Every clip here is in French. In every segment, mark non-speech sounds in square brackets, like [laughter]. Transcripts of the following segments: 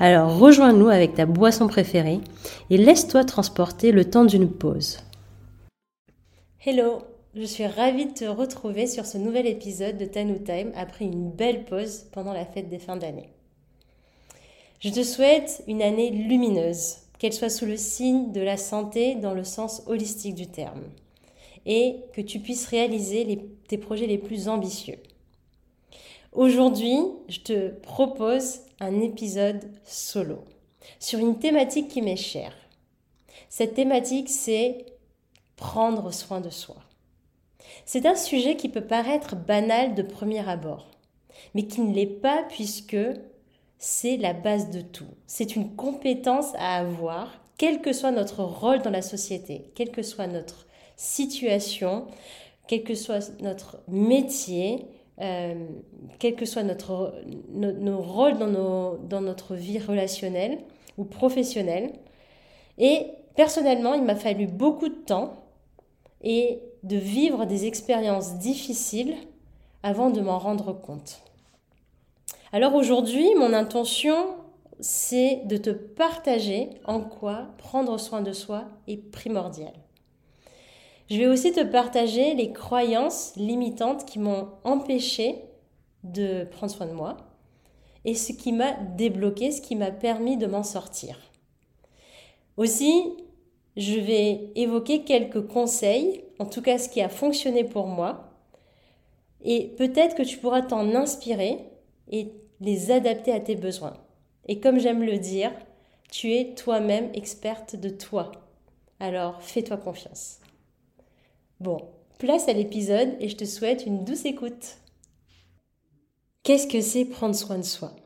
Alors rejoins-nous avec ta boisson préférée et laisse-toi transporter le temps d'une pause. Hello, je suis ravie de te retrouver sur ce nouvel épisode de Tanu Time après une belle pause pendant la fête des fins d'année. Je te souhaite une année lumineuse, qu'elle soit sous le signe de la santé dans le sens holistique du terme, et que tu puisses réaliser tes projets les plus ambitieux. Aujourd'hui, je te propose un épisode solo sur une thématique qui m'est chère. Cette thématique, c'est prendre soin de soi. C'est un sujet qui peut paraître banal de premier abord, mais qui ne l'est pas puisque c'est la base de tout. C'est une compétence à avoir, quel que soit notre rôle dans la société, quelle que soit notre situation, quel que soit notre métier, euh, quel que soit notre, nos, rôles dans, dans notre vie relationnelle ou professionnelle. Et personnellement, il m'a fallu beaucoup de temps et de vivre des expériences difficiles avant de m'en rendre compte. Alors aujourd'hui, mon intention, c'est de te partager en quoi prendre soin de soi est primordial. Je vais aussi te partager les croyances limitantes qui m'ont empêché de prendre soin de moi et ce qui m'a débloqué, ce qui m'a permis de m'en sortir. Aussi, je vais évoquer quelques conseils, en tout cas ce qui a fonctionné pour moi, et peut-être que tu pourras t'en inspirer et les adapter à tes besoins. Et comme j'aime le dire, tu es toi-même experte de toi. Alors fais-toi confiance. Bon, place à l'épisode et je te souhaite une douce écoute. Qu'est-ce que c'est prendre soin de soi?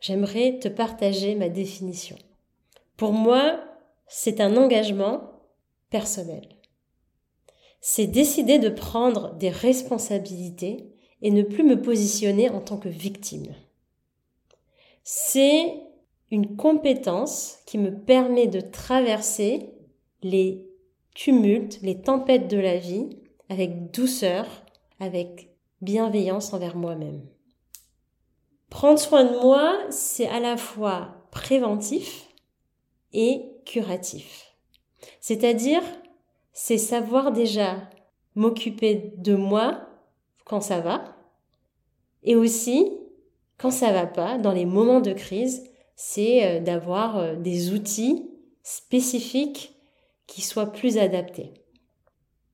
J'aimerais te partager ma définition. Pour moi, c'est un engagement personnel. C'est décider de prendre des responsabilités et ne plus me positionner en tant que victime. C'est une compétence qui me permet de traverser les tumulte, les tempêtes de la vie avec douceur, avec bienveillance envers moi-même. Prendre soin de moi, c'est à la fois préventif et curatif. C'est-à-dire, c'est savoir déjà m'occuper de moi quand ça va et aussi quand ça va pas, dans les moments de crise, c'est euh, d'avoir euh, des outils spécifiques qui soit plus adapté.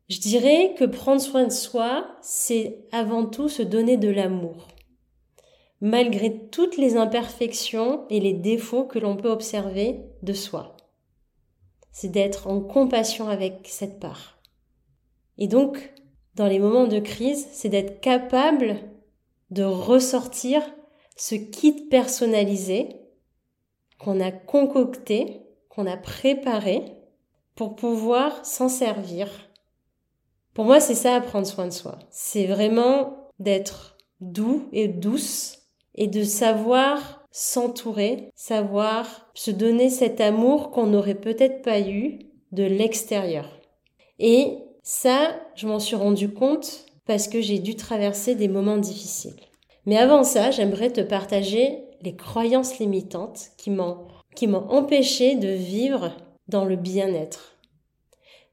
Je dirais que prendre soin de soi, c'est avant tout se donner de l'amour. Malgré toutes les imperfections et les défauts que l'on peut observer de soi. C'est d'être en compassion avec cette part. Et donc, dans les moments de crise, c'est d'être capable de ressortir ce kit personnalisé qu'on a concocté, qu'on a préparé pour pouvoir s'en servir. Pour moi, c'est ça, prendre soin de soi. C'est vraiment d'être doux et douce et de savoir s'entourer, savoir se donner cet amour qu'on n'aurait peut-être pas eu de l'extérieur. Et ça, je m'en suis rendu compte parce que j'ai dû traverser des moments difficiles. Mais avant ça, j'aimerais te partager les croyances limitantes qui m'ont qui m'ont empêché de vivre dans le bien-être.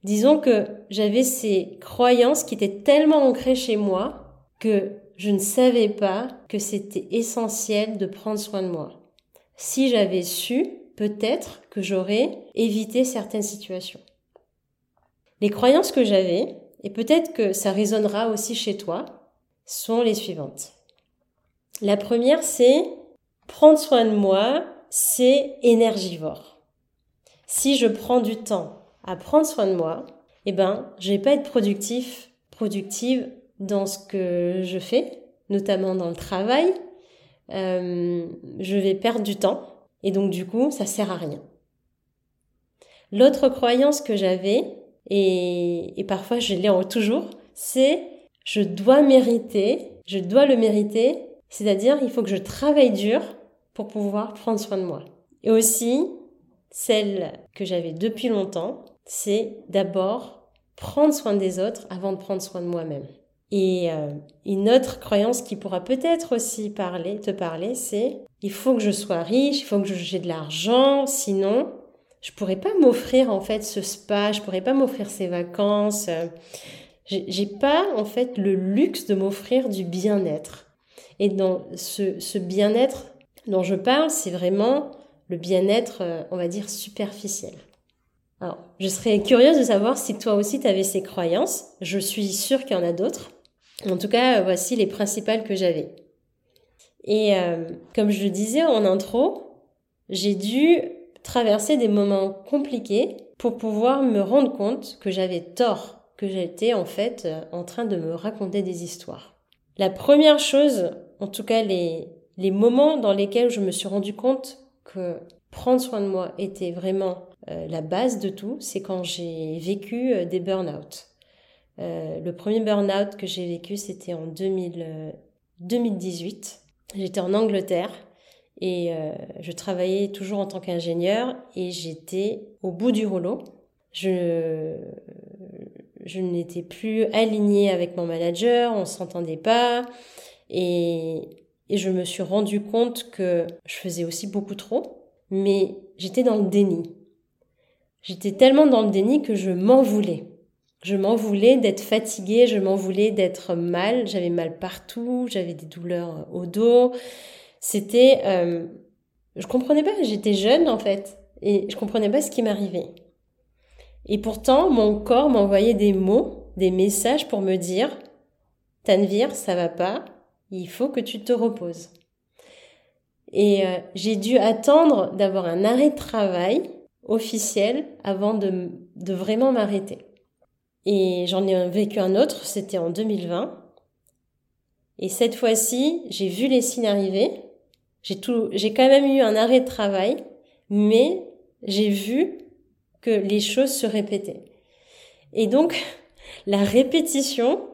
Disons que j'avais ces croyances qui étaient tellement ancrées chez moi que je ne savais pas que c'était essentiel de prendre soin de moi. Si j'avais su, peut-être que j'aurais évité certaines situations. Les croyances que j'avais, et peut-être que ça résonnera aussi chez toi, sont les suivantes. La première, c'est prendre soin de moi, c'est énergivore si je prends du temps à prendre soin de moi, eh ben, je vais pas être productif, productive dans ce que je fais, notamment dans le travail. Euh, je vais perdre du temps et donc du coup, ça sert à rien. L'autre croyance que j'avais, et, et parfois je l'ai toujours, c'est je dois mériter, je dois le mériter, c'est-à-dire il faut que je travaille dur pour pouvoir prendre soin de moi. Et aussi, celle que j'avais depuis longtemps, c'est d'abord prendre soin des autres avant de prendre soin de moi-même. Et euh, une autre croyance qui pourra peut-être aussi parler, te parler, c'est il faut que je sois riche, il faut que j'ai de l'argent, sinon je pourrais pas m'offrir en fait ce spa, je pourrais pas m'offrir ces vacances. Euh, j'ai pas en fait le luxe de m'offrir du bien-être. Et dans ce, bien-être dont je parle, c'est vraiment le bien-être, euh, on va dire, superficiel. Alors, je serais curieuse de savoir si toi aussi tu avais ces croyances. Je suis sûre qu'il y en a d'autres. En tout cas, voici les principales que j'avais. Et euh, comme je le disais en intro, j'ai dû traverser des moments compliqués pour pouvoir me rendre compte que j'avais tort, que j'étais en fait euh, en train de me raconter des histoires. La première chose, en tout cas les, les moments dans lesquels je me suis rendu compte que prendre soin de moi était vraiment la base de tout, c'est quand j'ai vécu des burn-out. Euh, le premier burn-out que j'ai vécu, c'était en 2000, 2018. Euh, j'étais en Angleterre et euh, je travaillais toujours en tant qu'ingénieur et j'étais au bout du rouleau. Je, je n'étais plus alignée avec mon manager, on s'entendait pas et, et je me suis rendu compte que je faisais aussi beaucoup trop, mais j'étais dans le déni. J'étais tellement dans le déni que je m'en voulais. Je m'en voulais d'être fatiguée, je m'en voulais d'être mal, j'avais mal partout, j'avais des douleurs au dos. C'était, euh, je comprenais pas, j'étais jeune en fait, et je comprenais pas ce qui m'arrivait. Et pourtant, mon corps m'envoyait des mots, des messages pour me dire, Tanvir, ça va pas, il faut que tu te reposes. Et euh, j'ai dû attendre d'avoir un arrêt de travail officiel avant de, de vraiment m'arrêter. Et j'en ai vécu un autre, c'était en 2020. Et cette fois-ci, j'ai vu les signes arriver. J'ai tout, j'ai quand même eu un arrêt de travail, mais j'ai vu que les choses se répétaient. Et donc, [laughs] la répétition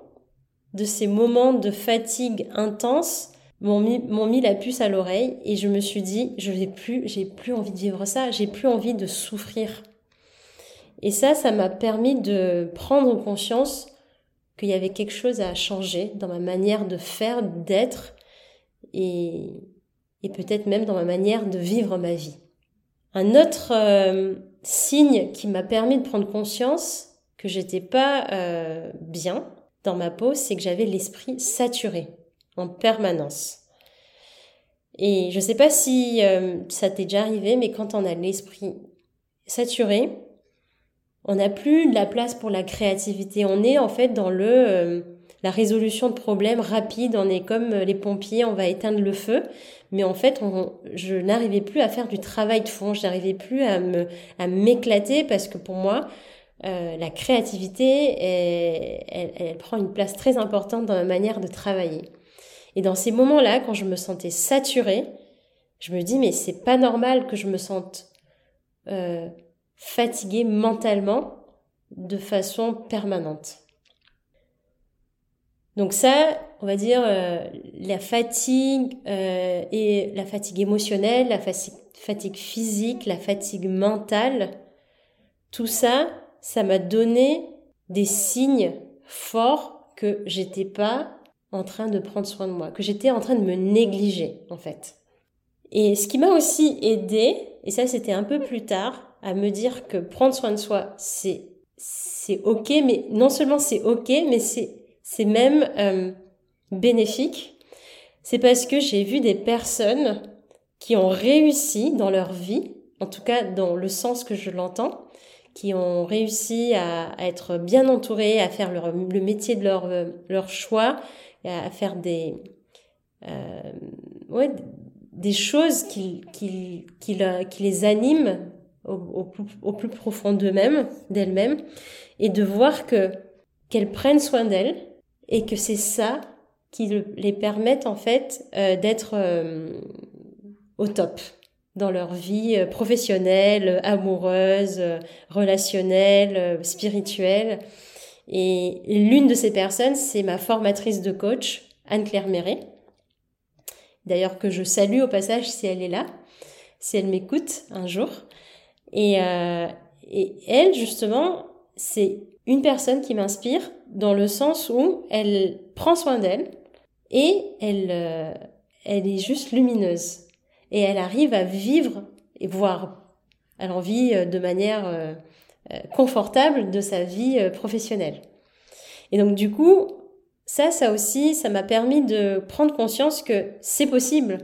de ces moments de fatigue intense m'ont mis, m'ont mis la puce à l'oreille et je me suis dit, je vais plus, j'ai plus envie de vivre ça, j'ai plus envie de souffrir. Et ça, ça m'a permis de prendre conscience qu'il y avait quelque chose à changer dans ma manière de faire, d'être et, et peut-être même dans ma manière de vivre ma vie. Un autre euh, signe qui m'a permis de prendre conscience que j'étais pas euh, bien dans ma peau, c'est que j'avais l'esprit saturé en permanence. Et je sais pas si euh, ça t'est déjà arrivé, mais quand on a l'esprit saturé, on n'a plus de la place pour la créativité. On est en fait dans le euh, la résolution de problèmes rapide. On est comme euh, les pompiers, on va éteindre le feu. Mais en fait, je n'arrivais plus à faire du travail de fond. Je n'arrivais plus à me à m'éclater parce que pour moi, la créativité, elle, elle, prend une place très importante dans ma manière de travailler. Et dans ces moments-là, quand je me sentais saturée, je me dis mais c'est pas normal que je me sente euh, fatigué mentalement de façon permanente. Donc ça, on va dire euh, la fatigue euh, et la fatigue émotionnelle, la fatigue physique, la fatigue mentale, tout ça, ça m'a donné des signes forts que j'étais pas en train de prendre soin de moi, que j'étais en train de me négliger en fait. Et ce qui m'a aussi aidé, et ça c'était un peu plus tard, à me dire que prendre soin de soi, c'est c'est ok, mais non seulement c'est ok, mais c'est c'est même euh, bénéfique. C'est parce que j'ai vu des personnes qui ont réussi dans leur vie, en tout cas dans le sens que je l'entends, qui ont réussi à, être bien entourées, à faire leur, le métier de leur, leur choix, à faire des, euh, ouais, des choses qui, qui, qui, qui les animent au, au, plus, profond d'eux-mêmes, d'elles-mêmes, et de voir que qu'elles prennent soin d'elles et que c'est ça qui les permettent en fait euh, d'être euh, au top. dans leur vie professionnelle, amoureuse, relationnelle, spirituelle. Et l'une de ces personnes, c'est ma formatrice de coach, Anne-Claire Méret. D'ailleurs, que je salue au passage si elle est là, si elle m'écoute un jour. Et, euh, et elle, justement, c'est une personne qui m'inspire dans le sens où elle prend soin d'elle et elle, euh, elle est juste lumineuse. Et elle arrive à vivre et voir. Elle en vit euh, de manière confortable de sa vie professionnelle. Et donc du coup, ça, ça aussi, ça m'a permis de prendre conscience que c'est possible.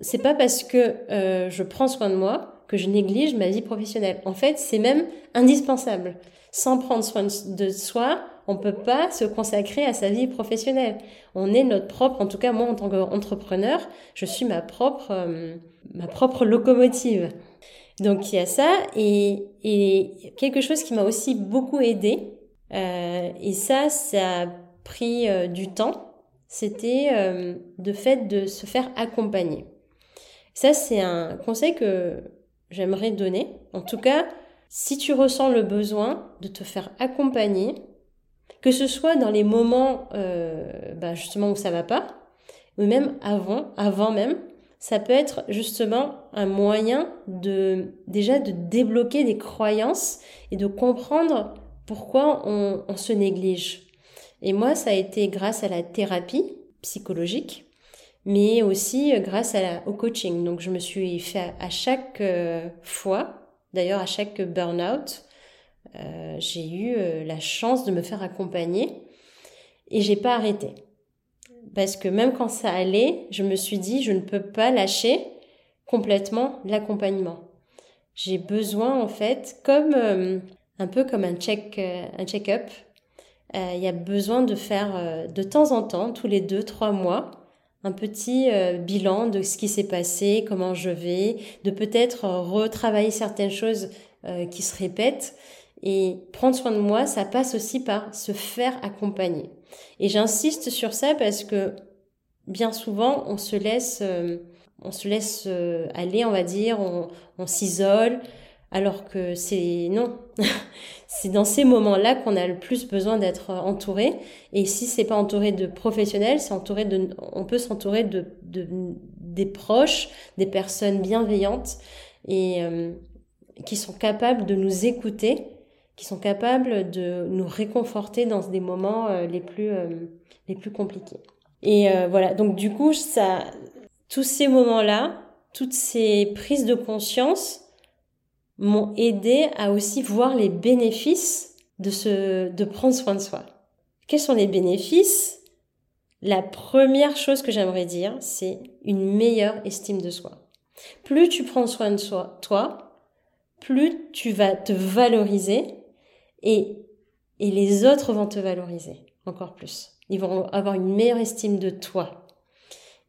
C'est pas parce que je prends soin de moi que je néglige ma vie professionnelle. En fait, c'est même indispensable. Sans prendre soin de soi, on peut pas se consacrer à sa vie professionnelle. On est notre propre, en tout cas moi en tant qu'entrepreneur, je suis ma propre, euh, ma propre locomotive. Donc il y a ça et, quelque chose qui m'a aussi beaucoup aidé euh, et ça, ça a pris euh, du temps. C'était euh, de fait de se faire accompagner. Ça, c'est un conseil que j'aimerais donner. En tout cas, si tu ressens le besoin de te faire accompagner, que ce soit dans les moments euh, bah justement où ça va pas, ou même avant, avant même, ça peut être justement un moyen de déjà de débloquer des croyances et de comprendre pourquoi on, se néglige. Et moi, ça a été grâce à la thérapie psychologique, mais aussi grâce au coaching. Donc, je me suis fait à chaque euh, fois D'ailleurs, à chaque burn-out, euh, j'ai eu euh, la chance de me faire accompagner et j'ai pas arrêté. Parce que même quand ça allait, je me suis dit, je ne peux pas lâcher complètement l'accompagnement. J'ai besoin, en fait, comme euh, un peu comme un check, un check-up. Il y a besoin de faire de temps en temps, tous les deux, trois mois, un petit euh, bilan de ce qui s'est passé, comment je vais, de peut-être euh, retravailler certaines choses euh, qui se répètent. Et prendre soin de moi, ça passe aussi par se faire accompagner. Et j'insiste sur ça parce que bien souvent, on se laisse, on se laisse aller, on va dire, on, s'isole, alors que c'est non. [laughs] c'est dans ces moments-là qu'on a le plus besoin d'être entouré. Et si c'est pas entouré de professionnels, c'est entouré de, on peut s'entourer de, de, des proches, des personnes bienveillantes et euh, qui sont capables de nous écouter, qui sont capables de nous réconforter dans des moments euh, les plus euh, les plus compliqués. Et voilà. Donc du coup, ça, tous ces moments-là, toutes ces prises de conscience m'ont aidé à aussi voir les bénéfices de se, de prendre soin de soi. Quels sont les bénéfices? La première chose que j'aimerais dire, c'est une meilleure estime de soi. Plus tu prends soin de soi, toi, plus tu vas te valoriser et, les autres vont te valoriser encore plus. Ils vont avoir une meilleure estime de toi.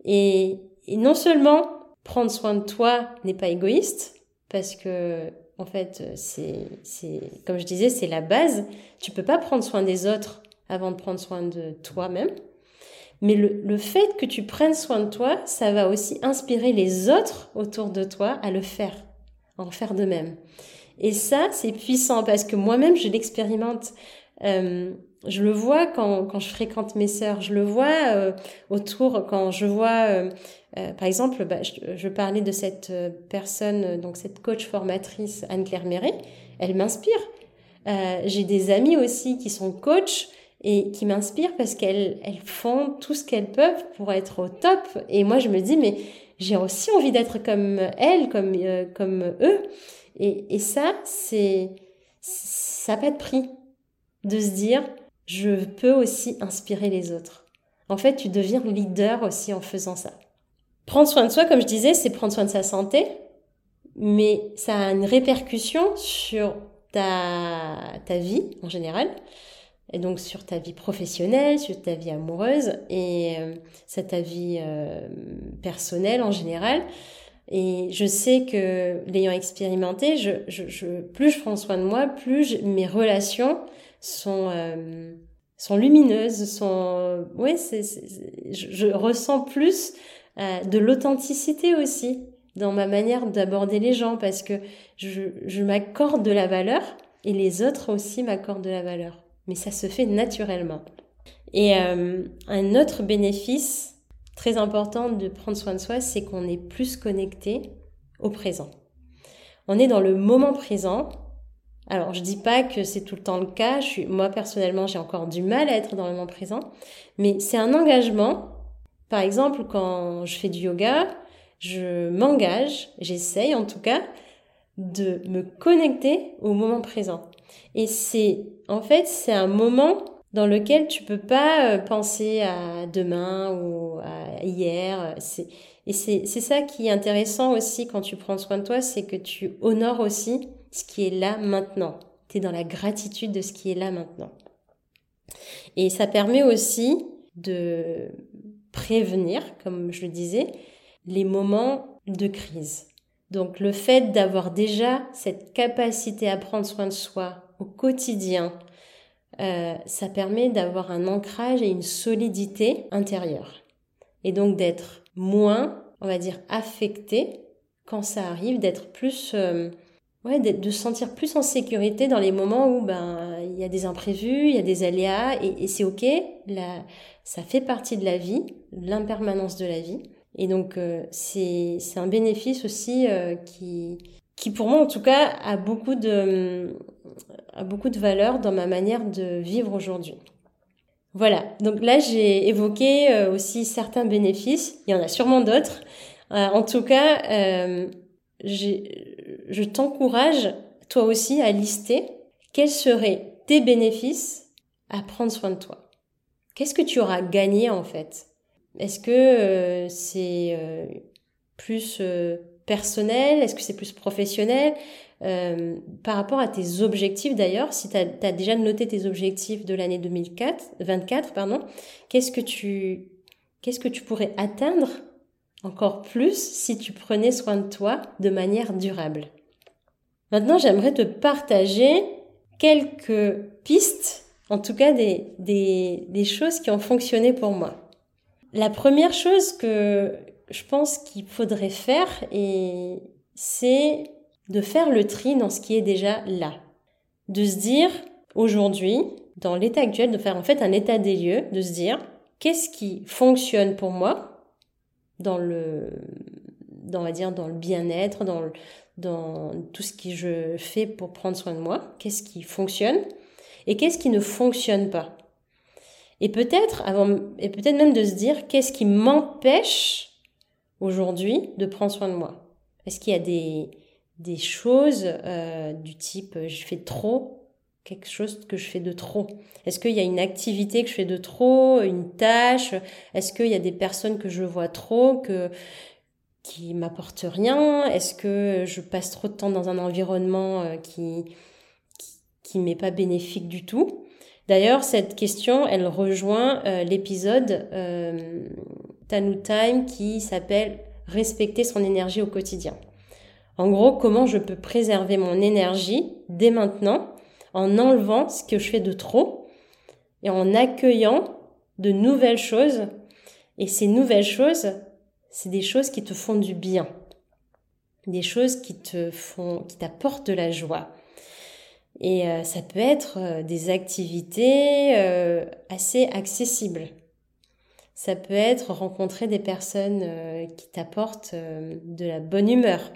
Et, non seulement prendre soin de toi n'est pas égoïste, parce que en fait, c'est, comme je disais, c'est la base. Tu peux pas prendre soin des autres avant de prendre soin de toi-même. Mais le, le fait que tu prennes soin de toi, ça va aussi inspirer les autres autour de toi à le faire, à en faire de même. Et ça, c'est puissant parce que moi-même, je l'expérimente. Euh, je le vois quand, quand je fréquente mes sœurs, je le vois euh, autour quand je vois, euh, par exemple, bah, je, parlais de cette personne, donc cette coach formatrice Anne-Claire Méret, elle m'inspire. J'ai des amis aussi qui sont coachs et qui m'inspirent parce qu'elles elles font tout ce qu'elles peuvent pour être au top. Et moi, je me dis, mais j'ai aussi envie d'être comme elles, comme, comme eux. Et, et ça, c'est ça pas de prix de se dire, je peux aussi inspirer les autres. En fait, tu deviens leader aussi en faisant ça. Prendre soin de soi, comme je disais, c'est prendre soin de sa santé, mais ça a une répercussion sur ta, ta vie en général, et donc sur ta vie professionnelle, sur ta vie amoureuse et euh, sur ta vie euh, personnelle en général. Et je sais que l'ayant expérimenté, je, je, je, plus je prends soin de moi, plus mes relations sont euh, sont lumineuses, sont ouais, c'est, je, ressens plus euh, de l'authenticité aussi dans ma manière d'aborder les gens parce que je, je m'accorde de la valeur et les autres aussi m'accordent de la valeur. Mais ça se fait naturellement. Et euh, un autre bénéfice très important de prendre soin de soi, c'est qu'on est plus connecté au présent. On est dans le moment présent. Alors, je dis pas que c'est tout le temps le cas. Moi, personnellement, j'ai encore du mal à être dans le moment présent. Mais c'est un engagement. Par exemple, quand je fais du yoga, je m'engage, j'essaye en tout cas, de me connecter au moment présent. Et c'est, en fait, c'est un moment dans lequel tu peux pas euh, penser à demain ou à hier. Et c'est ça qui est intéressant aussi quand tu prends soin de toi, c'est que tu honores aussi ce qui est là maintenant. Tu es dans la gratitude de ce qui est là maintenant. Et ça permet aussi de prévenir, comme je le disais, les moments de crise. Donc le fait d'avoir déjà cette capacité à prendre soin de soi au quotidien, euh, ça permet d'avoir un ancrage et une solidité intérieure. Et donc d'être moins, on va dire, affecté quand ça arrive, d'être plus... Euh, ouais, de se sentir plus en sécurité dans les moments où ben il y a des imprévus, il y a des aléas et, c'est ok. Là, ça fait partie de la vie, l'impermanence de la vie. Et donc euh, c'est c'est un bénéfice aussi euh, qui qui pour moi en tout cas a beaucoup de beaucoup de valeur dans ma manière de vivre aujourd'hui. Voilà, donc là j'ai évoqué euh, aussi certains bénéfices, il y en a sûrement d'autres. en tout cas, je t'encourage toi aussi à lister quels seraient tes bénéfices à prendre soin de toi. Qu'est-ce que tu auras gagné en fait? Est-ce que euh, c'est euh, plus euh, personnel? Est-ce que c'est plus professionnel? Par rapport à tes objectifs d'ailleurs, si tu as, déjà noté tes objectifs de l'année 2024, pardon, qu'est-ce que tu qu'est-ce que tu pourrais atteindre encore plus si tu prenais soin de toi de manière durable? Maintenant, j'aimerais te partager quelques pistes, en tout cas des, des, des choses qui ont fonctionné pour moi. La première chose que je pense qu'il faudrait faire, et c'est de faire le tri dans ce qui est déjà là. De se dire, aujourd'hui, dans l'état actuel, de faire en fait un état des lieux, de se dire, qu'est-ce qui fonctionne pour moi dans le, dans, on va dire, dans le bien-être, dans, dans tout ce que je fais pour prendre soin de moi, qu'est-ce qui fonctionne et qu'est-ce qui ne fonctionne pas. Et peut-être avant, et peut-être même de se dire qu'est-ce qui m'empêche aujourd'hui de prendre soin de moi. Est-ce qu'il y a des, des choses euh, du type euh, je fais trop, quelque chose que je fais de trop? Est-ce qu'il y a une activité que je fais de trop, une tâche? Est-ce qu'il y a des personnes que je vois trop, que qui m'apportent rien? Est-ce que je passe trop de temps dans un environnement euh, qui qui, qui m'est pas bénéfique du tout? D'ailleurs, cette question, elle rejoint euh, l'épisode euh, Tanu Time qui s'appelle Respecter son énergie au quotidien. En gros, comment je peux préserver mon énergie dès maintenant en enlevant ce que je fais de trop et en accueillant de nouvelles choses. Et ces nouvelles choses, c'est des choses qui te font du bien. Des choses qui te font, qui t'apportent de la joie. Et euh, ça peut être euh, des activités euh, assez accessibles. Ça peut être rencontrer des personnes qui t'apportent de la bonne humeur.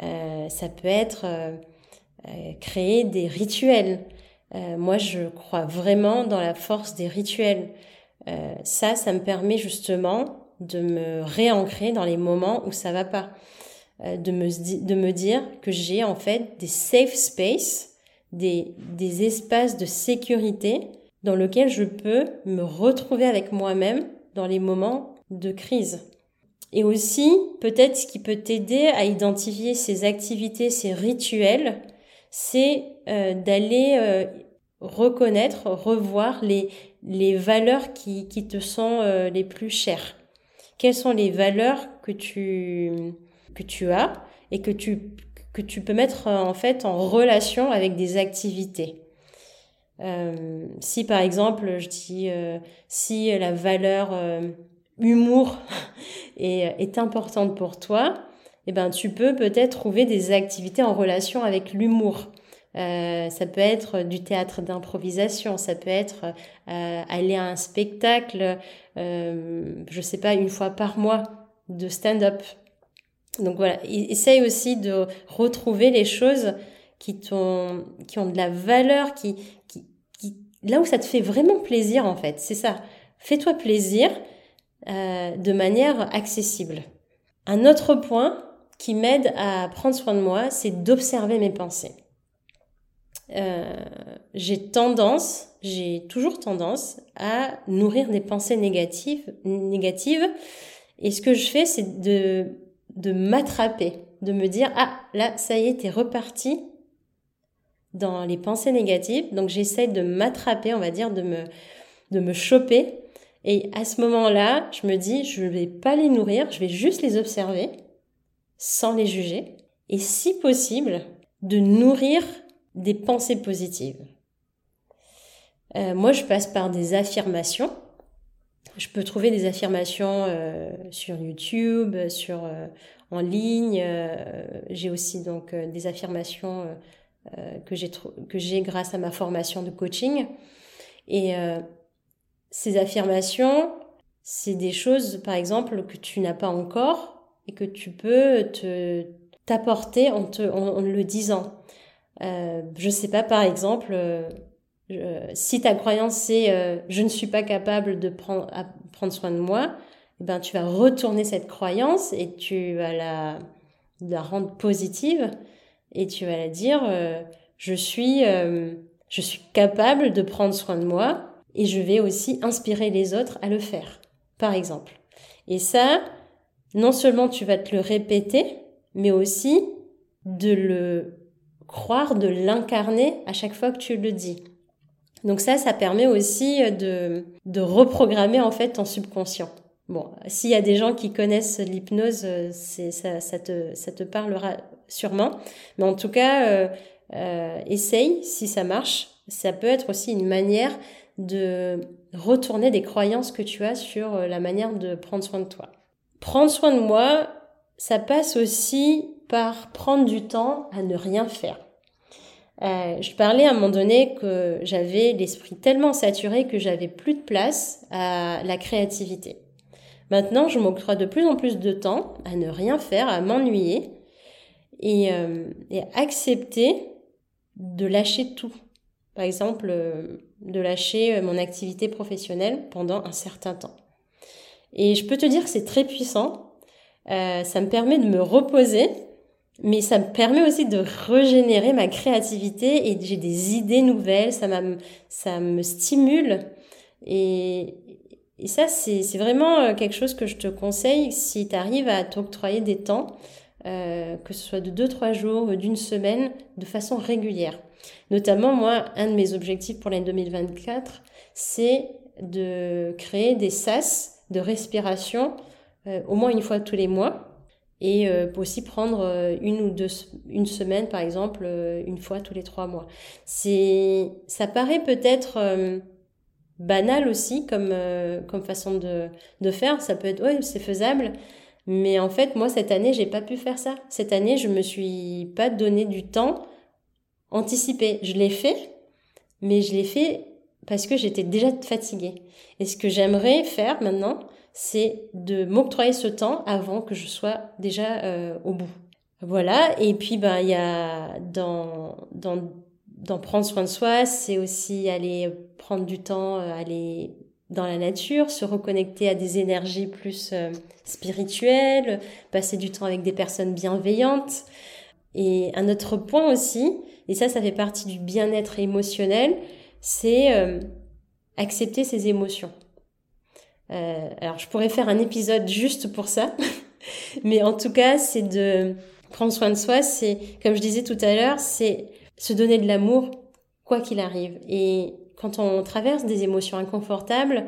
ça peut être créer des rituels. moi, je crois vraiment dans la force des rituels. ça, ça me permet justement de me réancrer dans les moments où ça va pas. de, me, de me dire que j'ai en fait des safe spaces des, des espaces de sécurité dans lesquels je peux me retrouver avec moi-même dans les moments de crise. Et aussi, peut-être ce qui peut t'aider à identifier ces activités, ces rituels, c'est euh, d'aller euh, reconnaître, revoir les, les valeurs qui, qui te sont euh, les plus chères. Quelles sont les valeurs que tu, que tu as et que tu, que tu peux mettre en fait en relation avec des activités? Euh, si par exemple, je dis, euh, si la valeur humour [laughs] est, importante pour toi, eh ben, tu peux peut-être trouver des activités en relation avec l'humour. Euh, ça peut être du théâtre d'improvisation, ça peut être euh, aller à un spectacle, euh, je sais pas, une fois par mois de stand-up. Donc voilà, essaye aussi de retrouver les choses qui, t'ont, qui ont de la valeur, qui, qui, là où ça te fait vraiment plaisir en fait, c'est ça. Fais-toi plaisir euh, de manière accessible. Un autre point qui m'aide à prendre soin de moi, c'est d'observer mes pensées. Euh, j'ai tendance, j'ai toujours tendance à nourrir des pensées négatives, négatives. Et ce que je fais, c'est de, de m'attraper, de me dire, ah, là, ça y est, t'es reparti dans les pensées négatives. Donc, j'essaie de m'attraper, on va dire, de me, de me choper. Et à ce moment-là, je me dis, je ne vais pas les nourrir, je vais juste les observer sans les juger. Et si possible, de nourrir des pensées positives. Euh, moi, je passe par des affirmations. Je peux trouver des affirmations euh, sur YouTube, sur euh, en ligne. j'ai aussi donc des affirmations que j'ai que j'ai grâce à ma formation de coaching. Et ces affirmations, c'est des choses, par exemple, que tu n'as pas encore et que tu peux te t'apporter en, te, en le disant. Euh, je sais pas, par exemple, euh, si ta croyance c'est euh, je ne suis pas capable de prendre, prendre soin de moi, eh ben tu vas retourner cette croyance et tu vas la, la rendre positive et tu vas la dire euh, je suis je suis capable de prendre soin de moi et je vais aussi inspirer les autres à le faire, par exemple. Et ça, non seulement tu vas te le répéter, mais aussi de le croire, de l'incarner à chaque fois que tu le dis. Donc ça, ça permet aussi de, de reprogrammer en fait ton subconscient. Bon, s'il y a des gens qui connaissent l'hypnose, ça, ça te parlera sûrement. Mais en tout cas, euh, euh, essaye si ça marche. Ça peut être aussi une manière de retourner des croyances que tu as sur la manière de prendre soin de toi. Prendre soin de moi, ça passe aussi par prendre du temps à ne rien faire. Euh, je parlais à un moment donné que j'avais l'esprit tellement saturé que j'avais plus de place à la créativité. Maintenant, je m'octroie de plus en plus de temps à ne rien faire, à m'ennuyer et, euh, et accepter de lâcher tout. Par exemple, euh, de lâcher mon activité professionnelle pendant un certain temps. Et je peux te dire que c'est très puissant. Euh, ça me permet de me reposer mais ça me permet aussi de régénérer ma créativité et j'ai des idées nouvelles, ça, ça me stimule. Et, et ça, c'est vraiment euh, quelque chose que je te conseille si tu arrives à t'octroyer des temps, euh, que ce soit de 2-3 jours, d'une semaine, de façon régulière. Notamment, moi, un de mes objectifs pour l'année 2024, c'est de créer des sas de respiration euh, au moins une fois tous les mois. Et euh, aussi prendre euh, une ou deux une semaine par exemple euh, une fois tous les trois mois. C'est ça paraît peut-être banal aussi comme comme façon de de faire. Ça peut être ouais c'est faisable mais en fait moi cette année j'ai pas pu faire ça. Cette année je me suis pas donné du temps anticipé. Je l'ai fait mais je l'ai fait parce que j'étais déjà fatiguée. Et ce que j'aimerais faire maintenant c'est de m'octroyer ce temps avant que je sois déjà euh, au bout. Voilà, et puis ben il y a dans, dans, dans prendre soin de soi, c'est aussi aller prendre du temps, euh, aller dans la nature, se reconnecter à des énergies plus euh, spirituelles, passer du temps avec des personnes bienveillantes. Et un autre point aussi, et ça ça fait partie du bien-être émotionnel, c'est accepter ses émotions. Euh, alors je pourrais faire un épisode juste pour ça, [laughs] mais en tout cas c'est de prendre soin de soi, c'est comme je disais tout à l'heure, c'est se donner de l'amour quoi qu'il arrive. Et quand on traverse des émotions inconfortables,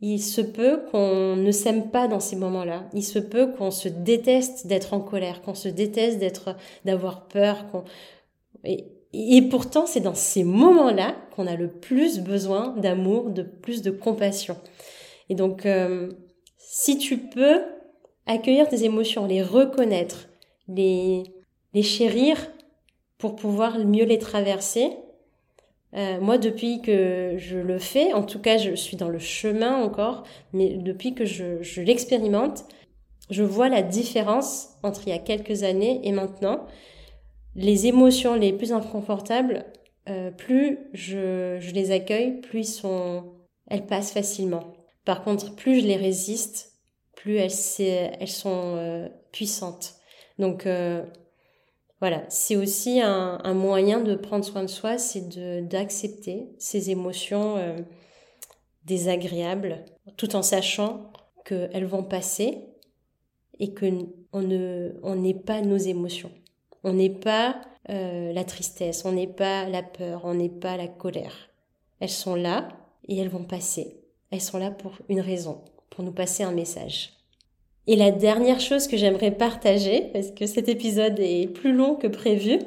il se peut qu'on ne s'aime pas dans ces moments-là. Il se peut qu'on se déteste d'être en colère, qu'on se déteste d'être, d'avoir peur, qu'on, et, pourtant, c'est dans ces moments-là qu'on a le plus besoin d'amour, de plus de compassion. Et donc, euh, si tu peux accueillir tes émotions, les reconnaître, les, les chérir pour pouvoir mieux les traverser. Euh, moi, depuis que je le fais, en tout cas, je suis dans le chemin encore, mais depuis que je, je l'expérimente, je vois la différence entre il y a quelques années et maintenant. Les émotions les plus inconfortables, euh, plus je, je, les accueille, plus sont, elles passent facilement. Par contre, plus je les résiste, plus elles, elles sont euh, puissantes. Donc euh, voilà, c'est aussi un, moyen de prendre soin de soi, c'est d'accepter ces émotions euh, désagréables, tout en sachant qu'elles vont passer et que on ne, on n'est pas nos émotions. On n'est pas euh, la tristesse, on n'est pas la peur, on n'est pas la colère. Elles sont là et elles vont passer. Elles sont là pour une raison, pour nous passer un message. Et la dernière chose que j'aimerais partager, parce que cet épisode est plus long que prévu,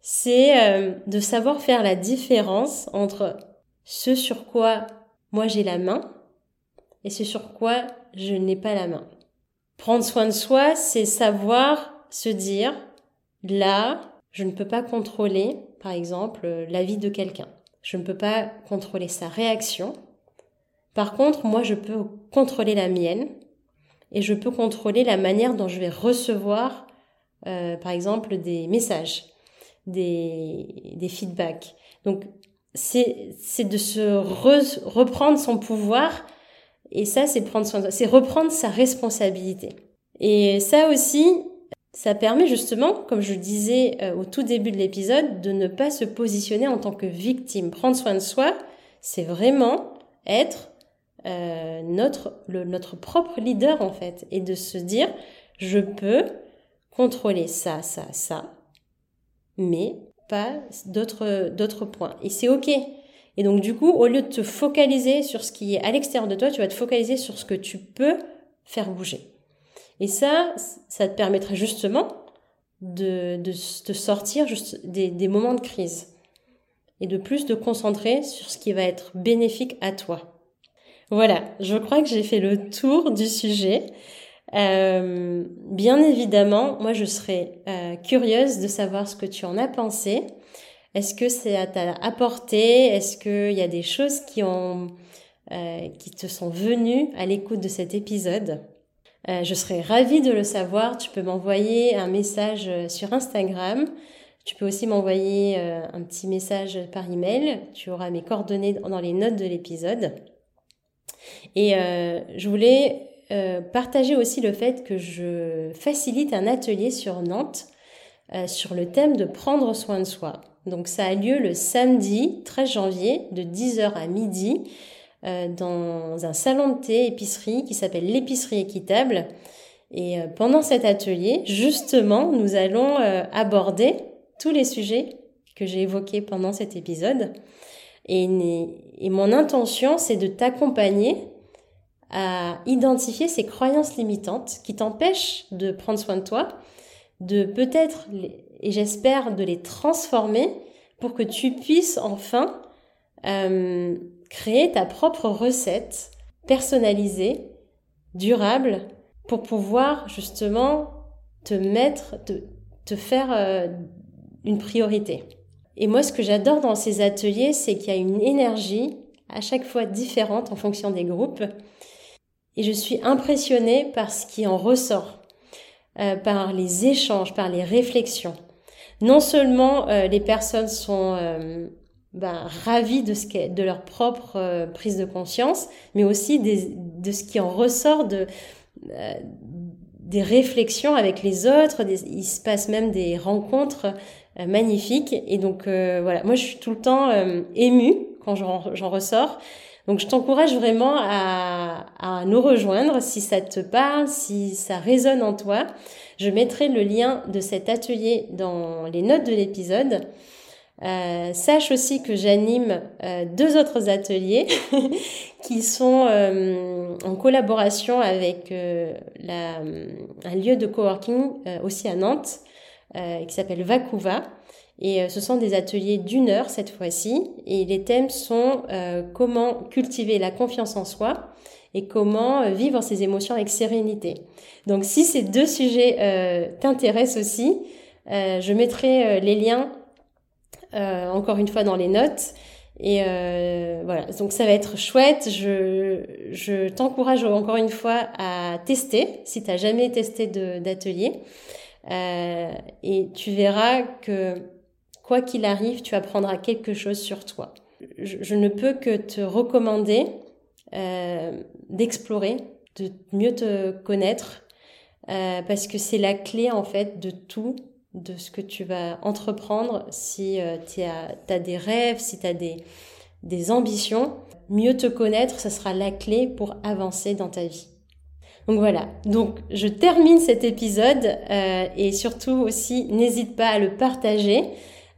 c'est euh, de savoir faire la différence entre ce sur quoi moi j'ai la main et ce sur quoi je n'ai pas la main. Prendre soin de soi, c'est savoir se dire, là, je ne peux pas contrôler, par exemple, la vie de quelqu'un. Je ne peux pas contrôler sa réaction. Par contre, moi, je peux contrôler la mienne et je peux contrôler la manière dont je vais recevoir, euh, par exemple, des messages, des, des feedbacks. Donc, c'est, de se reprendre son pouvoir et ça, c'est prendre c'est reprendre sa responsabilité. Et ça aussi, ça permet justement, comme je disais euh, au tout début de l'épisode, de ne pas se positionner en tant que victime. Prendre soin de soi, c'est vraiment être euh, notre, propre leader en fait, et de se dire, je peux contrôler ça, ça, ça, mais pas d'autres, points. Et c'est ok. Et donc du coup, au lieu de te focaliser sur ce qui est à l'extérieur de toi, tu vas te focaliser sur ce que tu peux faire bouger. Et ça, ça te permettra justement de, de, sortir des, des moments de crise et de plus te concentrer sur ce qui va être bénéfique à toi. Voilà, je crois que j'ai fait le tour du sujet. Euh, bien évidemment, moi je serais euh, curieuse de savoir ce que tu en as pensé. Est-ce que ça t'a apporté Est-ce qu'il y a des choses qui ont euh, qui te sont venues à l'écoute de cet épisode? Euh, Je serais ravie de le savoir. Tu peux m'envoyer un message sur Instagram. Tu peux aussi m'envoyer un petit message par email. Tu auras mes coordonnées dans les notes de l'épisode. Et euh, je voulais euh, partager aussi le fait que je facilite un atelier sur Nantes euh, sur le thème de prendre soin de soi. Donc ça a lieu le samedi 13 janvier de 10h à midi dans un salon de thé épicerie qui s'appelle l'épicerie équitable. Et pendant cet atelier, justement, nous allons aborder tous les sujets que j'ai évoqués pendant cet épisode. Et, mon intention, c'est de t'accompagner à identifier ces croyances limitantes qui t'empêchent de prendre soin de toi, de peut-être, et j'espère, de les transformer pour que tu puisses enfin euh, créer ta propre recette personnalisée, durable, pour pouvoir justement te mettre, te, te faire euh, une priorité. Et moi, ce que j'adore dans ces ateliers, c'est qu'il y a une énergie à chaque fois différente en fonction des groupes. Et je suis impressionnée par ce qui en ressort, euh, par les échanges, par les réflexions. Non seulement euh, les personnes sont euh, ben, ravies de, ce de leur propre prise de conscience, mais aussi de ce qui en ressort de, des réflexions avec les autres. Il se passe même des rencontres magnifique. Et donc euh, voilà, moi je suis tout le temps euh, émue quand j'en ressors. Donc je t'encourage vraiment à, nous rejoindre si ça te parle, si ça résonne en toi. Je mettrai le lien de cet atelier dans les notes de l'épisode. Euh, sache aussi que j'anime euh, deux autres ateliers [laughs] qui sont euh, en collaboration avec un lieu de coworking aussi à Nantes euh, qui s'appelle Vacuva. Et ce sont des ateliers d'une heure cette fois-ci. Et les thèmes sont comment cultiver la confiance en soi et comment vivre ses émotions avec sérénité. Donc si ces deux sujets t'intéressent aussi, je mettrai les liens encore une fois dans les notes. Et euh, voilà, donc ça va être chouette. Je, je t'encourage encore une fois à tester si tu n'as jamais testé d'atelier. Euh, et tu verras que quoi qu'il arrive, tu apprendras quelque chose sur toi. Je, ne peux que te recommander euh, d'explorer, de mieux te connaître, euh, parce que c'est la clé en fait de tout de ce que tu vas entreprendre, si tu as, des rêves, si tu as des, des ambitions, mieux te connaître, ça sera la clé pour avancer dans ta vie. Donc voilà, donc je termine cet épisode euh, et surtout aussi n'hésite pas à le partager,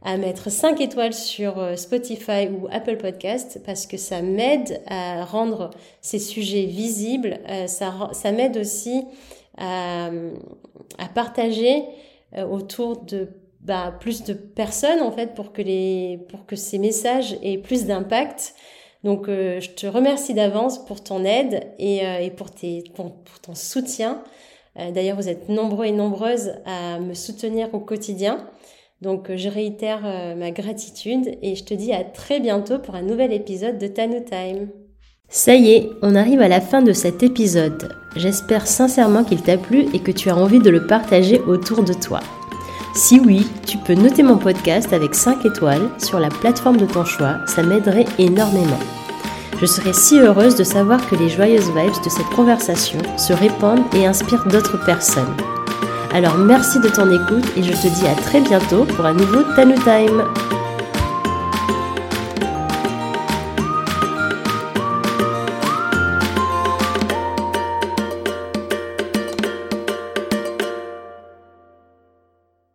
à mettre 5 étoiles sur euh, Spotify ou Apple Podcast parce que ça m'aide à rendre ces sujets visibles, ça, ça m'aide aussi à, partager euh, autour de bah, plus de personnes en fait pour que ces messages aient plus d'impact. Donc euh, je te remercie d'avance pour ton aide et, euh, pour, ton soutien. D'ailleurs, vous êtes nombreux et nombreuses à me soutenir au quotidien. Donc je réitère ma gratitude et je te dis à très bientôt pour un nouvel épisode de Tanu Time. Ça y est, on arrive à la fin de cet épisode. J'espère sincèrement qu'il t'a plu et que tu as envie de le partager autour de toi. Si oui, tu peux noter mon podcast avec 5 étoiles sur la plateforme de ton choix, ça m'aiderait énormément. Je serais si heureuse de savoir que les joyeuses vibes de cette conversation se répandent et inspirent d'autres personnes. Alors merci de ton écoute et je te dis à très bientôt pour un nouveau Tanu Time.